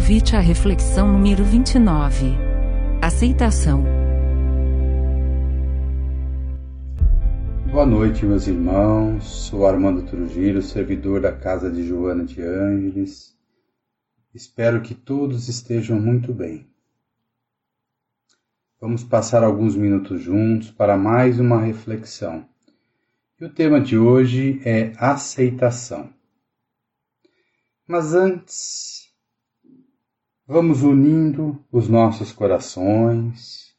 Convite à reflexão número 29. Aceitação. Boa noite, meus irmãos. Sou Armando Trujillo, servidor da casa de Joana de Ângeles. Espero que todos estejam muito bem. Vamos passar alguns minutos juntos para mais uma reflexão. E o tema de hoje é aceitação. Mas antes, vamos unindo os nossos corações,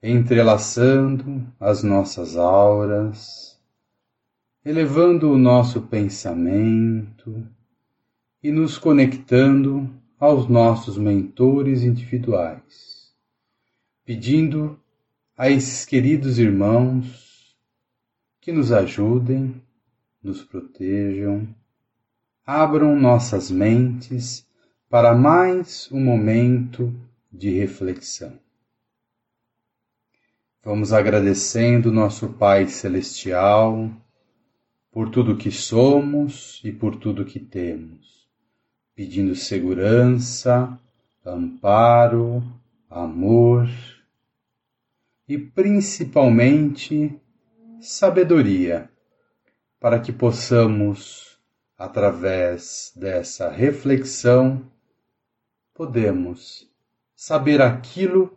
entrelaçando as nossas auras, elevando o nosso pensamento e nos conectando aos nossos mentores individuais, pedindo a esses queridos irmãos que nos ajudem, nos protejam abram nossas mentes para mais um momento de reflexão. Vamos agradecendo nosso Pai Celestial por tudo que somos e por tudo que temos, pedindo segurança, amparo, amor e principalmente sabedoria para que possamos através dessa reflexão, podemos saber aquilo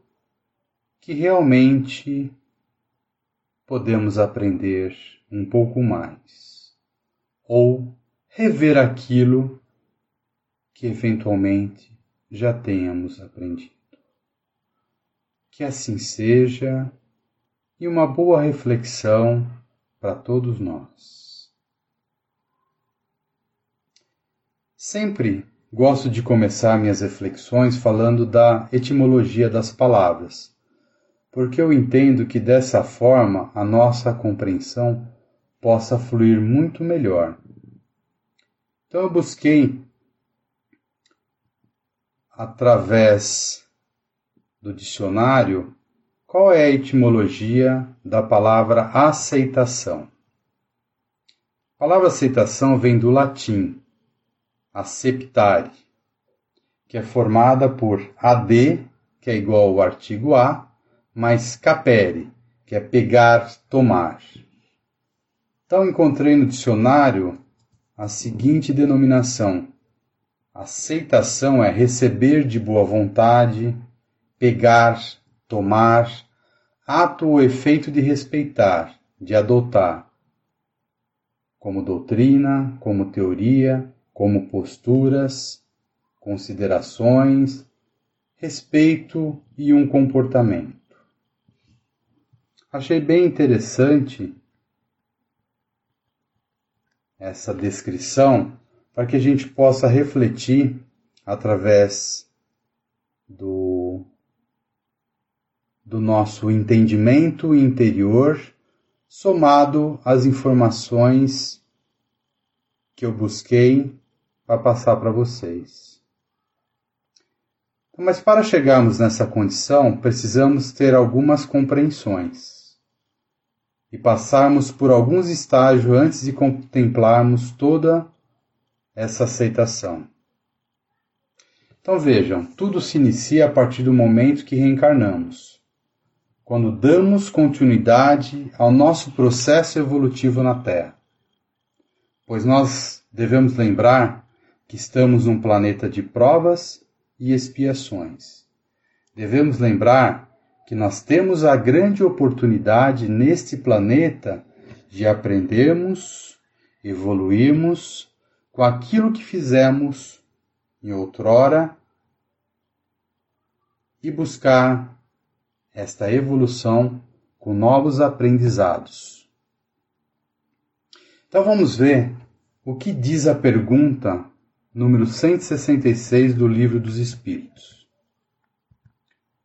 que realmente podemos aprender um pouco mais, ou rever aquilo que eventualmente já tenhamos aprendido. Que assim seja e uma boa reflexão para todos nós. Sempre gosto de começar minhas reflexões falando da etimologia das palavras, porque eu entendo que dessa forma a nossa compreensão possa fluir muito melhor. Então eu busquei, através do dicionário, qual é a etimologia da palavra aceitação. A palavra aceitação vem do latim aceptare, que é formada por ad, que é igual ao artigo a, mais capere, que é pegar, tomar. Então encontrei no dicionário a seguinte denominação: aceitação é receber de boa vontade, pegar, tomar, ato ou efeito de respeitar, de adotar, como doutrina, como teoria, como posturas, considerações, respeito e um comportamento. Achei bem interessante essa descrição para que a gente possa refletir através do, do nosso entendimento interior, somado às informações que eu busquei para passar para vocês. Mas para chegarmos nessa condição, precisamos ter algumas compreensões e passarmos por alguns estágios antes de contemplarmos toda essa aceitação. Então vejam, tudo se inicia a partir do momento que reencarnamos, quando damos continuidade ao nosso processo evolutivo na Terra. Pois nós devemos lembrar que estamos num planeta de provas e expiações. Devemos lembrar que nós temos a grande oportunidade neste planeta de aprendermos, evoluirmos com aquilo que fizemos em outrora e buscar esta evolução com novos aprendizados. Então vamos ver o que diz a pergunta número 166 do Livro dos Espíritos.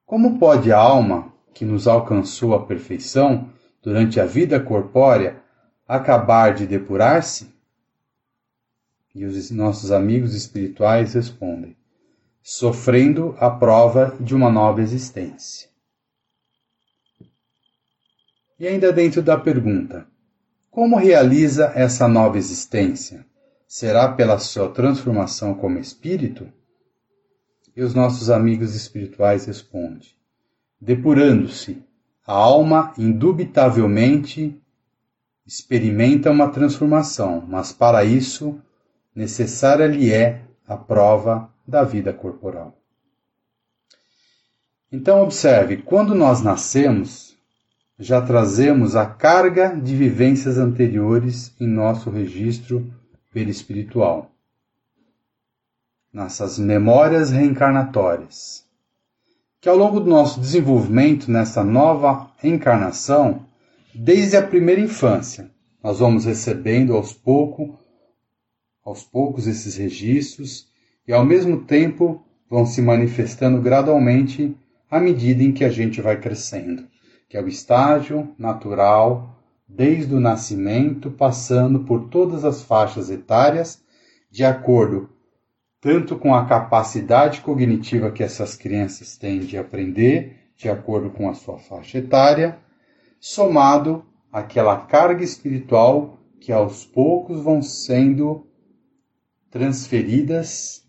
Como pode a alma, que nos alcançou a perfeição durante a vida corpórea, acabar de depurar-se? E os nossos amigos espirituais respondem: sofrendo a prova de uma nova existência. E ainda dentro da pergunta: como realiza essa nova existência? Será pela sua transformação como espírito? E os nossos amigos espirituais respondem: Depurando-se, a alma indubitavelmente experimenta uma transformação, mas para isso necessária lhe é a prova da vida corporal. Então, observe: quando nós nascemos, já trazemos a carga de vivências anteriores em nosso registro perispiritual nossas memórias reencarnatórias. Que ao longo do nosso desenvolvimento nessa nova encarnação, desde a primeira infância, nós vamos recebendo aos poucos, aos poucos esses registros e ao mesmo tempo vão se manifestando gradualmente à medida em que a gente vai crescendo, que é o estágio natural desde o nascimento, passando por todas as faixas etárias, de acordo tanto com a capacidade cognitiva que essas crianças têm de aprender, de acordo com a sua faixa etária, somado àquela carga espiritual que aos poucos vão sendo transferidas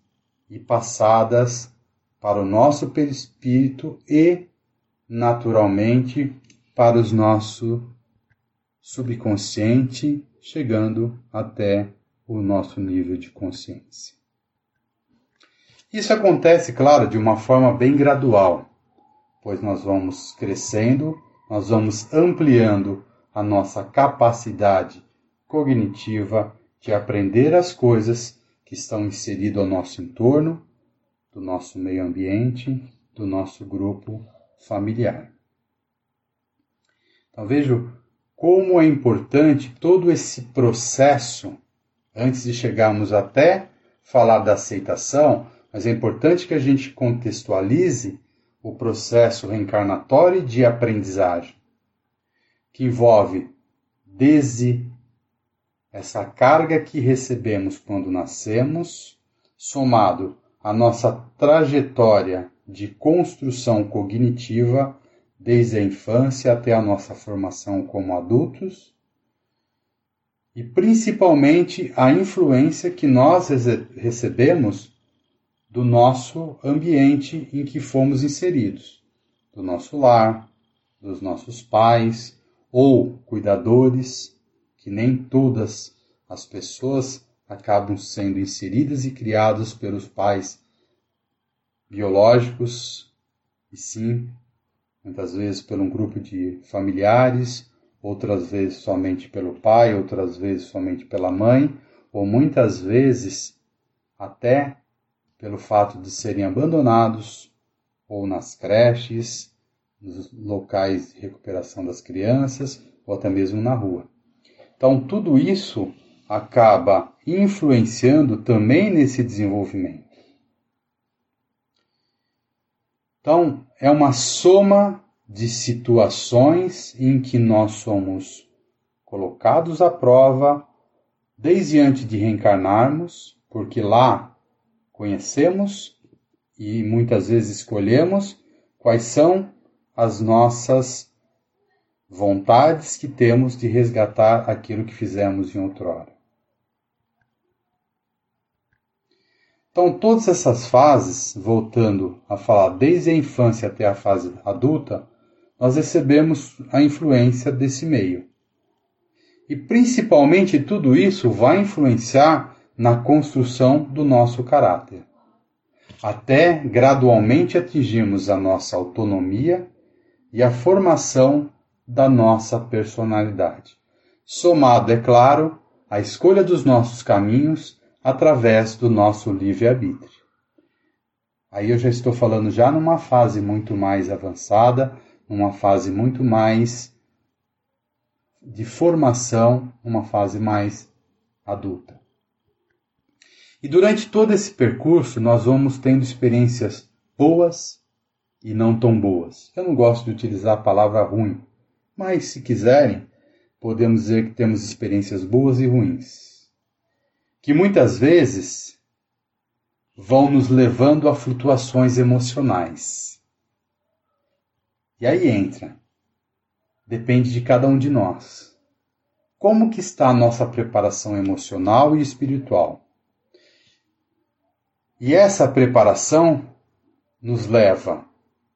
e passadas para o nosso perispírito e, naturalmente, para o nosso subconsciente, chegando até o nosso nível de consciência. Isso acontece, claro, de uma forma bem gradual, pois nós vamos crescendo, nós vamos ampliando a nossa capacidade cognitiva de aprender as coisas que estão inseridas ao nosso entorno, do nosso meio ambiente, do nosso grupo familiar. Então vejo como é importante todo esse processo antes de chegarmos até falar da aceitação, mas é importante que a gente contextualize o processo reencarnatório de aprendizagem, que envolve desde essa carga que recebemos quando nascemos, somado à nossa trajetória de construção cognitiva desde a infância até a nossa formação como adultos, e principalmente a influência que nós recebemos do nosso ambiente em que fomos inseridos, do nosso lar, dos nossos pais ou cuidadores, que nem todas as pessoas acabam sendo inseridas e criadas pelos pais biológicos, e sim, muitas vezes por um grupo de familiares, outras vezes somente pelo pai, outras vezes somente pela mãe, ou muitas vezes até pelo fato de serem abandonados ou nas creches, nos locais de recuperação das crianças ou até mesmo na rua. Então, tudo isso acaba influenciando também nesse desenvolvimento. Então, é uma soma de situações em que nós somos colocados à prova desde antes de reencarnarmos, porque lá conhecemos e muitas vezes escolhemos quais são as nossas vontades que temos de resgatar aquilo que fizemos em outrora. Então, todas essas fases, voltando a falar desde a infância até a fase adulta, nós recebemos a influência desse meio. E principalmente tudo isso vai influenciar na construção do nosso caráter, até gradualmente atingirmos a nossa autonomia e a formação da nossa personalidade, somado, é claro, à escolha dos nossos caminhos através do nosso livre-arbítrio. Aí eu já estou falando já numa fase muito mais avançada, numa fase muito mais de formação, uma fase mais adulta. E durante todo esse percurso, nós vamos tendo experiências boas e não tão boas. Eu não gosto de utilizar a palavra ruim, mas se quiserem, podemos dizer que temos experiências boas e ruins, que muitas vezes vão nos levando a flutuações emocionais. E aí entra, depende de cada um de nós. Como que está a nossa preparação emocional e espiritual? E essa preparação nos leva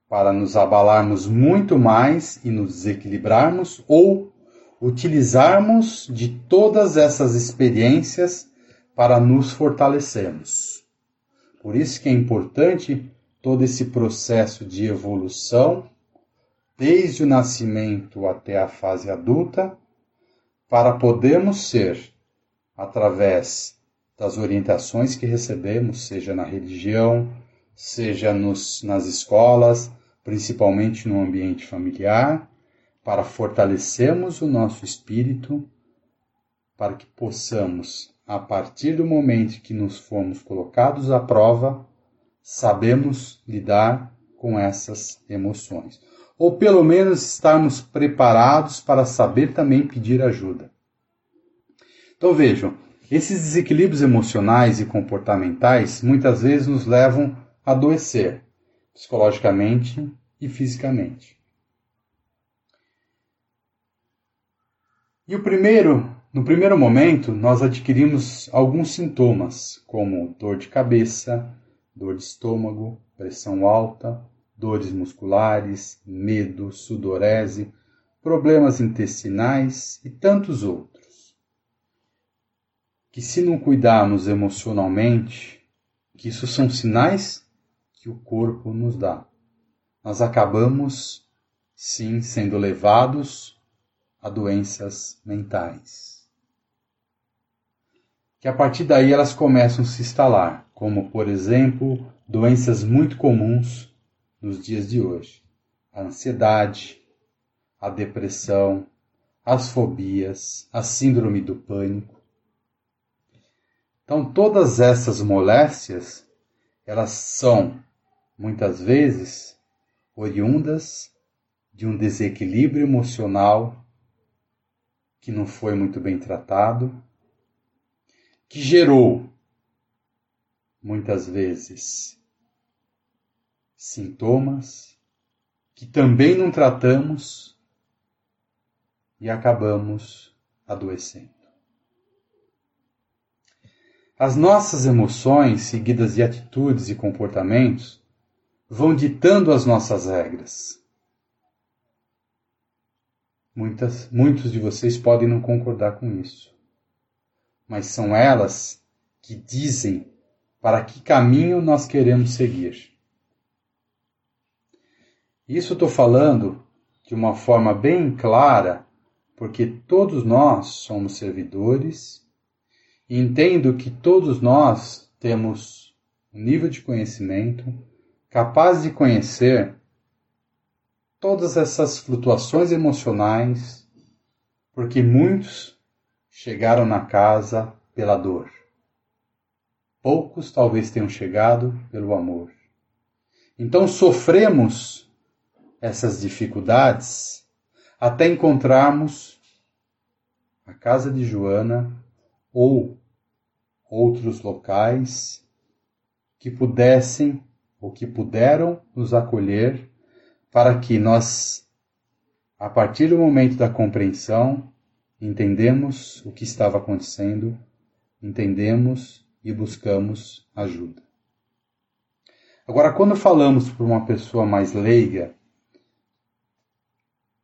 para nos abalarmos muito mais e nos desequilibrarmos ou utilizarmos de todas essas experiências para nos fortalecermos. Por isso que é importante todo esse processo de evolução, desde o nascimento até a fase adulta, para podermos ser, através das orientações que recebemos, seja na religião, seja nos, nas escolas, principalmente no ambiente familiar, para fortalecermos o nosso espírito, para que possamos, a partir do momento que nos formos colocados à prova, sabemos lidar com essas emoções. Ou pelo menos estarmos preparados para saber também pedir ajuda. Então vejam, esses desequilíbrios emocionais e comportamentais muitas vezes nos levam a adoecer, psicologicamente e fisicamente. E o primeiro, no primeiro momento, nós adquirimos alguns sintomas, como dor de cabeça, dor de estômago, pressão alta, dores musculares, medo, sudorese, problemas intestinais e tantos outros. Que se não cuidarmos emocionalmente, que isso são sinais que o corpo nos dá. Nós acabamos, sim, sendo levados a doenças mentais. Que a partir daí elas começam a se instalar como, por exemplo, doenças muito comuns nos dias de hoje: a ansiedade, a depressão, as fobias, a síndrome do pânico. Então, todas essas moléstias, elas são muitas vezes oriundas de um desequilíbrio emocional que não foi muito bem tratado, que gerou muitas vezes sintomas que também não tratamos e acabamos adoecendo. As nossas emoções, seguidas de atitudes e comportamentos, vão ditando as nossas regras. Muitas, muitos de vocês podem não concordar com isso, mas são elas que dizem para que caminho nós queremos seguir. Isso estou falando de uma forma bem clara, porque todos nós somos servidores e entendo que todos nós temos um nível de conhecimento capaz de conhecer todas essas flutuações emocionais, porque muitos chegaram na casa pela dor. Poucos talvez tenham chegado pelo amor. Então sofremos essas dificuldades até encontrarmos a casa de Joana ou outros locais que pudessem ou que puderam nos acolher para que nós, a partir do momento da compreensão, entendemos o que estava acontecendo, entendemos e buscamos ajuda. Agora, quando falamos para uma pessoa mais leiga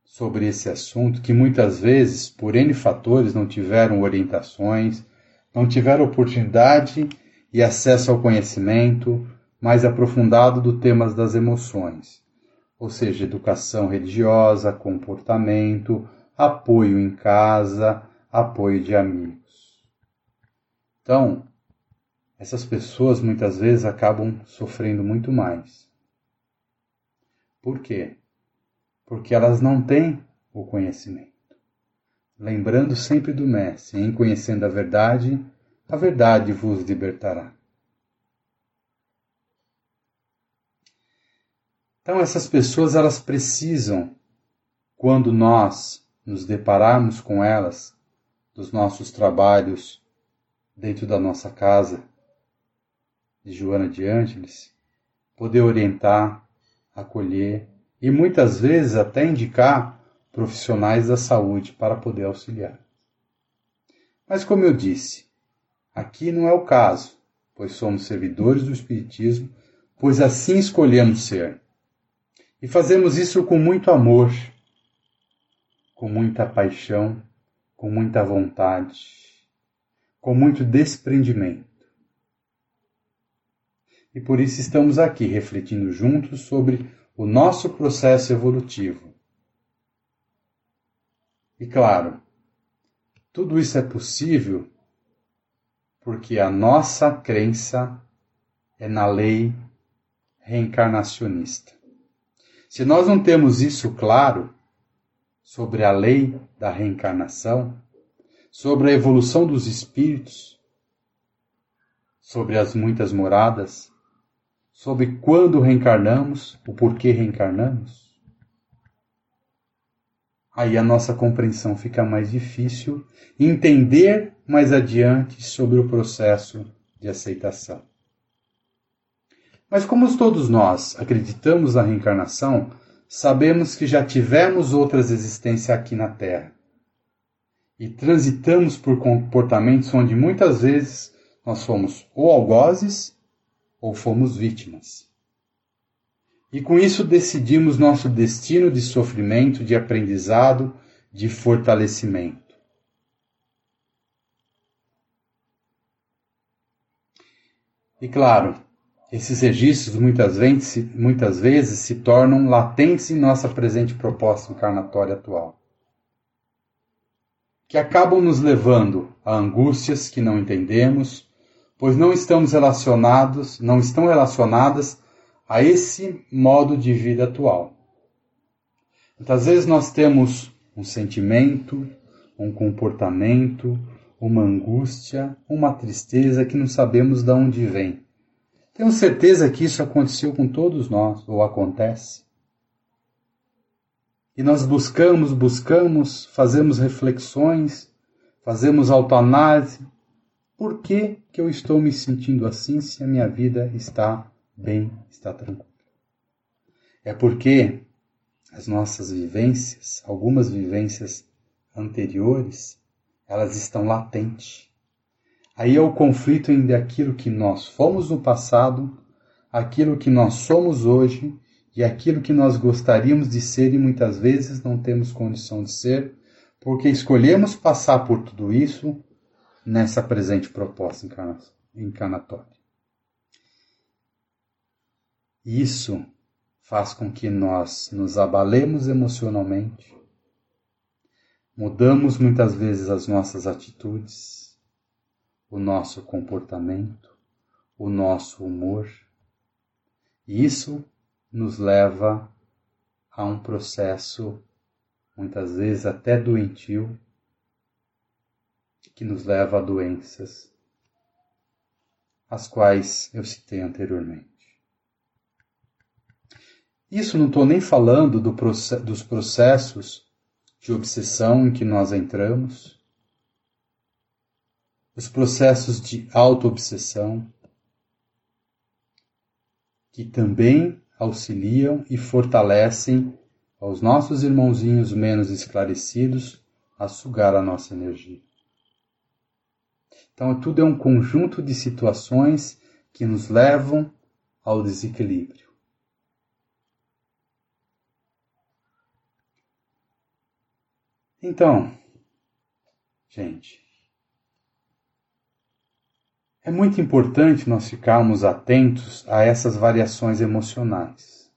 sobre esse assunto, que muitas vezes, por N fatores, não tiveram orientações, não tiveram oportunidade e acesso ao conhecimento mais aprofundado do temas das emoções, ou seja, educação religiosa, comportamento, apoio em casa, apoio de amigos. Então, essas pessoas muitas vezes acabam sofrendo muito mais. Por quê? Porque elas não têm o conhecimento. Lembrando sempre do Mestre, em conhecendo a verdade, a verdade vos libertará. Então essas pessoas elas precisam, quando nós nos depararmos com elas, dos nossos trabalhos dentro da nossa casa, de Joana de Ângeles, poder orientar, acolher e muitas vezes até indicar profissionais da saúde para poder auxiliar. Mas como eu disse, aqui não é o caso, pois somos servidores do Espiritismo, pois assim escolhemos ser. E fazemos isso com muito amor, com muita paixão, com muita vontade, com muito desprendimento. E por isso estamos aqui refletindo juntos sobre o nosso processo evolutivo. E claro, tudo isso é possível porque a nossa crença é na lei reencarnacionista. Se nós não temos isso claro sobre a lei da reencarnação, sobre a evolução dos espíritos, sobre as muitas moradas, sobre quando reencarnamos, o porquê reencarnamos, aí a nossa compreensão fica mais difícil entender mais adiante sobre o processo de aceitação. Mas como todos nós acreditamos na reencarnação, sabemos que já tivemos outras existências aqui na Terra. E transitamos por comportamentos onde muitas vezes nós fomos ou algozes ou fomos vítimas. E com isso decidimos nosso destino de sofrimento, de aprendizado, de fortalecimento. E claro, esses registros muitas vezes, muitas vezes se tornam latentes em nossa presente proposta encarnatória atual, que acabam nos levando a angústias que não entendemos, pois não estamos relacionados, não estão relacionadas a esse modo de vida atual. Muitas vezes nós temos um sentimento, um comportamento, uma angústia, uma tristeza que não sabemos de onde vem tenho certeza que isso aconteceu com todos nós, ou acontece. E nós buscamos, buscamos, fazemos reflexões, fazemos autoanálise. Por que, que eu estou me sentindo assim se a minha vida está bem, está tranquila? É porque as nossas vivências, algumas vivências anteriores, elas estão latentes. Aí é o conflito entre aquilo que nós fomos no passado, aquilo que nós somos hoje e aquilo que nós gostaríamos de ser e muitas vezes não temos condição de ser, porque escolhemos passar por tudo isso nessa presente proposta encarnatória. Isso faz com que nós nos abalemos emocionalmente, mudamos muitas vezes as nossas atitudes, o nosso comportamento, o nosso humor. E isso nos leva a um processo, muitas vezes até doentio, que nos leva a doenças, as quais eu citei anteriormente. Isso não estou nem falando do dos processos de obsessão em que nós entramos, os processos de autoobsessão, que também auxiliam e fortalecem aos nossos irmãozinhos menos esclarecidos a sugar a nossa energia. Então, tudo é um conjunto de situações que nos levam ao desequilíbrio. Então, gente, é muito importante nós ficarmos atentos a essas variações emocionais,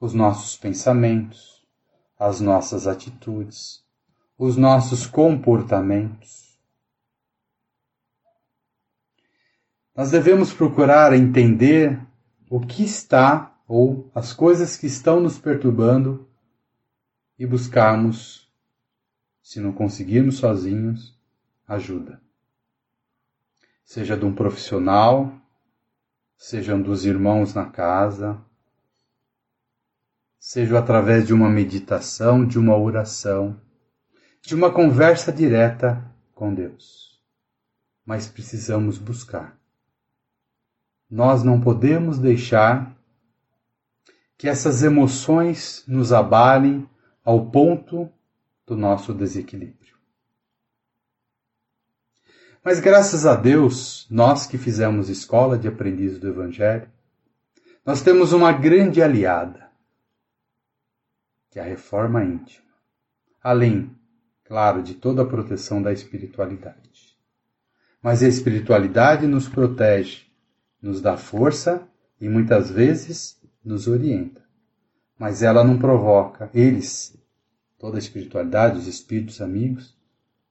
os nossos pensamentos, as nossas atitudes, os nossos comportamentos. Nós devemos procurar entender o que está ou as coisas que estão nos perturbando e buscarmos, se não conseguirmos sozinhos, ajuda seja de um profissional, sejam dos irmãos na casa, seja através de uma meditação, de uma oração, de uma conversa direta com Deus. Mas precisamos buscar. Nós não podemos deixar que essas emoções nos abalem ao ponto do nosso desequilíbrio. Mas graças a Deus, nós que fizemos escola de aprendizes do Evangelho, nós temos uma grande aliada, que é a reforma íntima. Além, claro, de toda a proteção da espiritualidade. Mas a espiritualidade nos protege, nos dá força e muitas vezes nos orienta. Mas ela não provoca, eles, toda a espiritualidade, os espíritos amigos,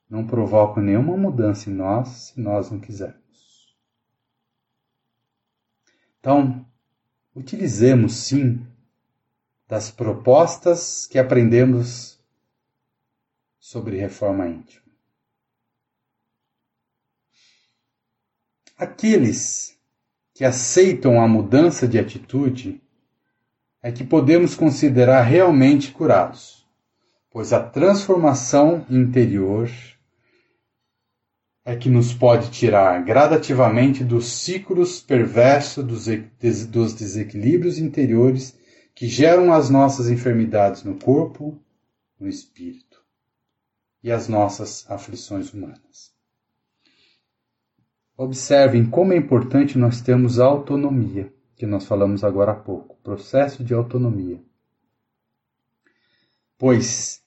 não provocam nenhuma mudança em nós se nós não quisermos. Então, utilizemos sim das propostas que aprendemos sobre reforma íntima. Aqueles que aceitam a mudança de atitude é que podemos considerar realmente curados, pois a transformação interior é que nos pode tirar gradativamente dos ciclos perversos dos desequilíbrios interiores que geram as nossas enfermidades no corpo, no espírito e as nossas aflições humanas. Observem como é importante nós termos autonomia, que nós falamos agora há pouco, processo de autonomia. Pois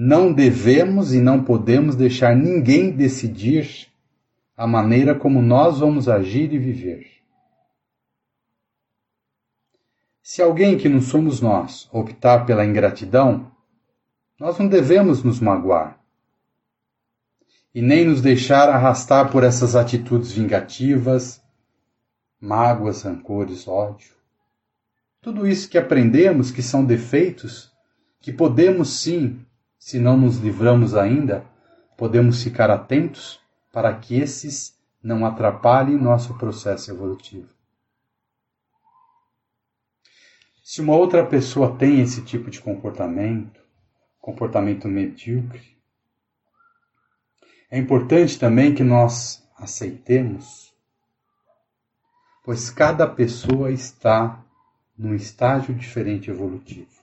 não devemos e não podemos deixar ninguém decidir a maneira como nós vamos agir e viver. Se alguém que não somos nós optar pela ingratidão, nós não devemos nos magoar e nem nos deixar arrastar por essas atitudes vingativas, mágoas, rancores, ódio. Tudo isso que aprendemos que são defeitos, que podemos sim se não nos livramos ainda, podemos ficar atentos para que esses não atrapalhem nosso processo evolutivo. Se uma outra pessoa tem esse tipo de comportamento, comportamento medíocre, é importante também que nós aceitemos, pois cada pessoa está num estágio diferente evolutivo.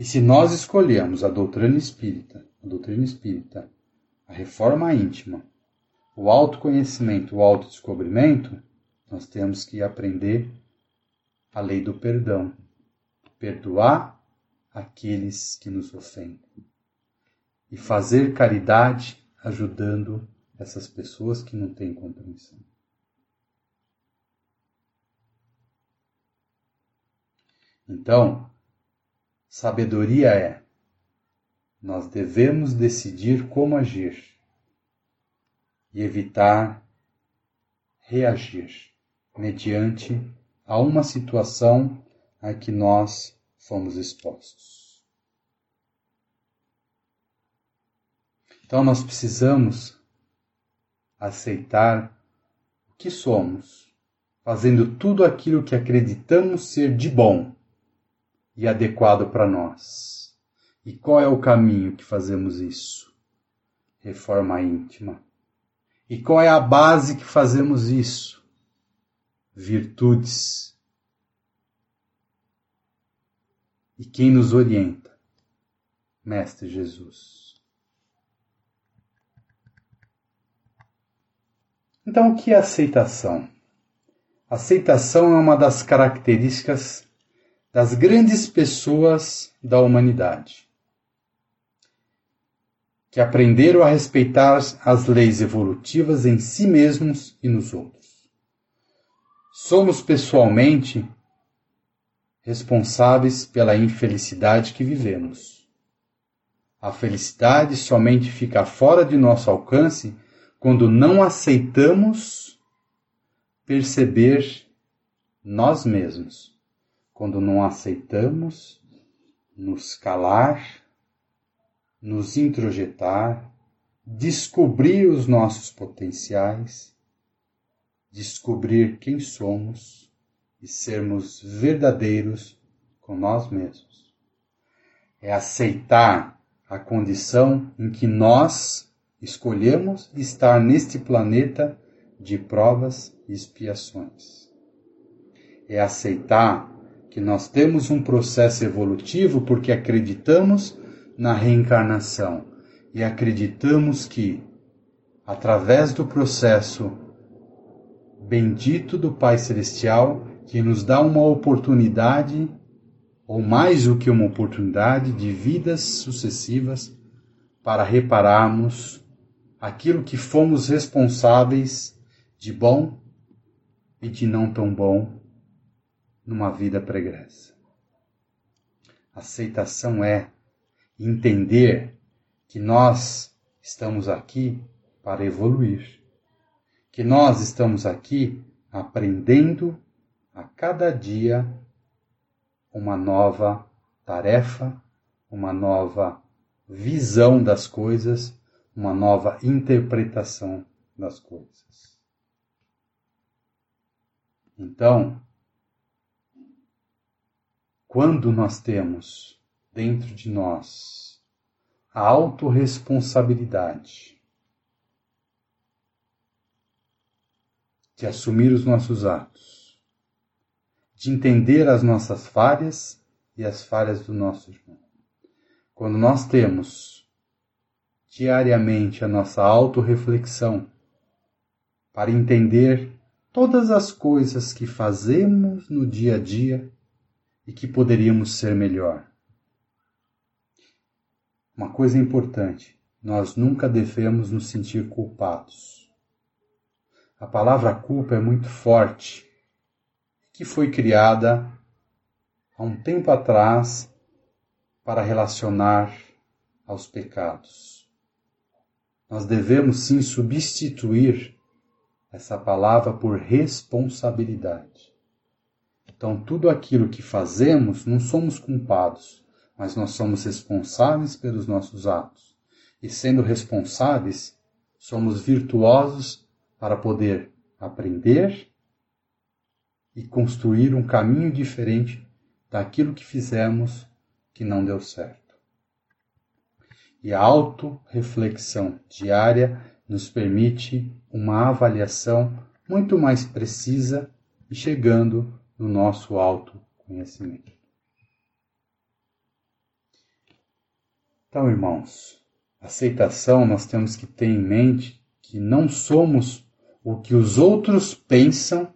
E se nós escolhemos a doutrina espírita, a doutrina espírita, a reforma íntima, o autoconhecimento, o autodescobrimento, nós temos que aprender a lei do perdão, perdoar aqueles que nos ofendem e fazer caridade ajudando essas pessoas que não têm compreensão. Então, Sabedoria é: nós devemos decidir como agir e evitar reagir mediante a uma situação a que nós fomos expostos. Então nós precisamos aceitar o que somos, fazendo tudo aquilo que acreditamos ser de bom e adequado para nós. E qual é o caminho que fazemos isso? Reforma íntima. E qual é a base que fazemos isso? Virtudes. E quem nos orienta? Mestre Jesus. Então, o que é aceitação? Aceitação é uma das características das grandes pessoas da humanidade, que aprenderam a respeitar as leis evolutivas em si mesmos e nos outros. Somos pessoalmente responsáveis pela infelicidade que vivemos. A felicidade somente fica fora de nosso alcance quando não aceitamos perceber nós mesmos quando não aceitamos nos calar, nos introjetar, descobrir os nossos potenciais, descobrir quem somos e sermos verdadeiros com nós mesmos. É aceitar a condição em que nós escolhemos estar neste planeta de provas e expiações. É aceitar que nós temos um processo evolutivo porque acreditamos na reencarnação e acreditamos que, através do processo bendito do Pai Celestial, que nos dá uma oportunidade, ou mais do que uma oportunidade, de vidas sucessivas para repararmos aquilo que fomos responsáveis de bom e de não tão bom numa vida pregressa. Aceitação é entender que nós estamos aqui para evoluir, que nós estamos aqui aprendendo a cada dia uma nova tarefa, uma nova visão das coisas, uma nova interpretação das coisas. Então, quando nós temos dentro de nós a autorresponsabilidade de assumir os nossos atos, de entender as nossas falhas e as falhas do nosso irmão. Quando nós temos diariamente a nossa autorreflexão para entender todas as coisas que fazemos no dia a dia e que poderíamos ser melhor. Uma coisa importante: nós nunca devemos nos sentir culpados. A palavra culpa é muito forte, que foi criada há um tempo atrás para relacionar aos pecados. Nós devemos sim substituir essa palavra por responsabilidade. Então, tudo aquilo que fazemos, não somos culpados, mas nós somos responsáveis pelos nossos atos. E sendo responsáveis, somos virtuosos para poder aprender e construir um caminho diferente daquilo que fizemos que não deu certo. E a auto-reflexão diária nos permite uma avaliação muito mais precisa e chegando no nosso autoconhecimento. Então, irmãos, aceitação nós temos que ter em mente que não somos o que os outros pensam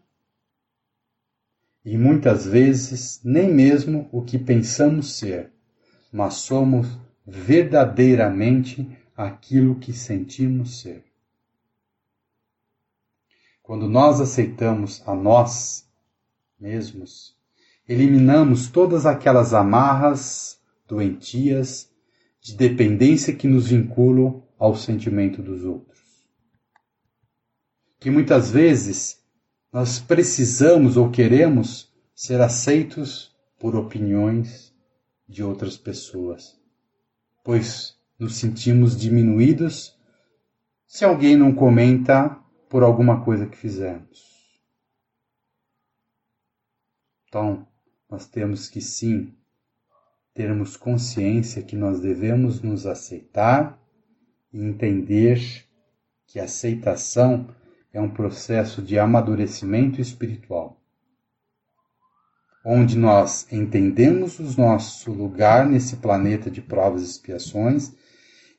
e muitas vezes nem mesmo o que pensamos ser, mas somos verdadeiramente aquilo que sentimos ser. Quando nós aceitamos a nós mesmos, eliminamos todas aquelas amarras doentias de dependência que nos vinculam ao sentimento dos outros. Que muitas vezes nós precisamos ou queremos ser aceitos por opiniões de outras pessoas, pois nos sentimos diminuídos se alguém não comenta por alguma coisa que fizemos. Então, nós temos que sim termos consciência que nós devemos nos aceitar e entender que a aceitação é um processo de amadurecimento espiritual, onde nós entendemos o nosso lugar nesse planeta de provas e expiações,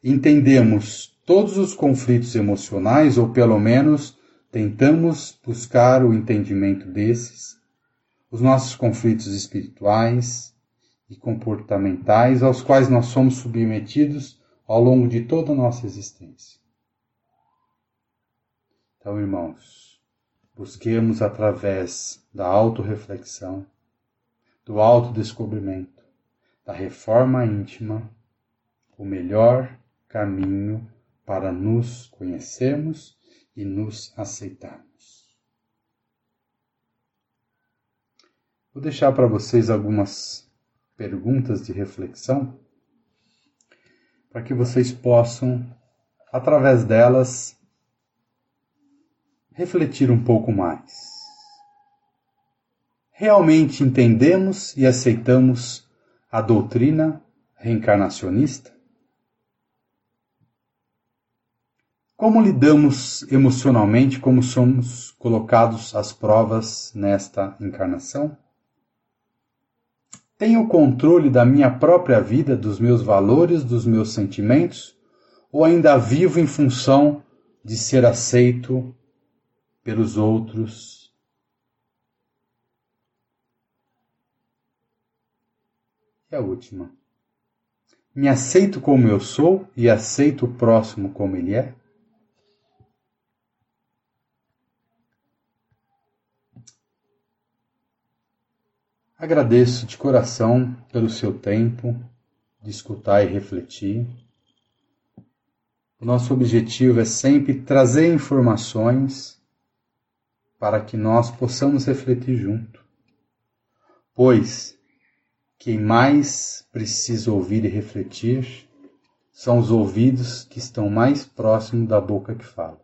entendemos todos os conflitos emocionais, ou pelo menos tentamos buscar o entendimento desses os nossos conflitos espirituais e comportamentais aos quais nós somos submetidos ao longo de toda a nossa existência. Então, irmãos, busquemos através da autorreflexão, do autodescobrimento, da reforma íntima, o melhor caminho para nos conhecermos e nos aceitarmos. Vou deixar para vocês algumas perguntas de reflexão para que vocês possam, através delas, refletir um pouco mais. Realmente entendemos e aceitamos a doutrina reencarnacionista? Como lidamos emocionalmente como somos colocados às provas nesta encarnação? Tenho controle da minha própria vida, dos meus valores, dos meus sentimentos? Ou ainda vivo em função de ser aceito pelos outros? E a última. Me aceito como eu sou e aceito o próximo como ele é? Agradeço de coração pelo seu tempo de escutar e refletir. O nosso objetivo é sempre trazer informações para que nós possamos refletir junto. Pois quem mais precisa ouvir e refletir são os ouvidos que estão mais próximos da boca que fala.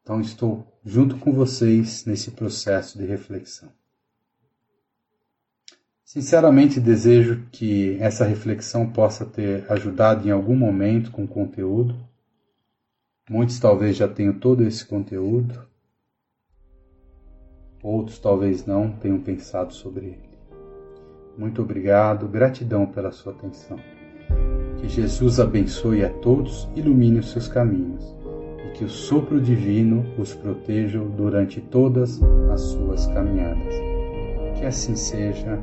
Então estou junto com vocês nesse processo de reflexão. Sinceramente desejo que essa reflexão possa ter ajudado em algum momento com o conteúdo. Muitos talvez já tenham todo esse conteúdo, outros talvez não tenham pensado sobre ele. Muito obrigado, gratidão pela sua atenção. Que Jesus abençoe a todos, ilumine os seus caminhos e que o sopro divino os proteja durante todas as suas caminhadas. Que assim seja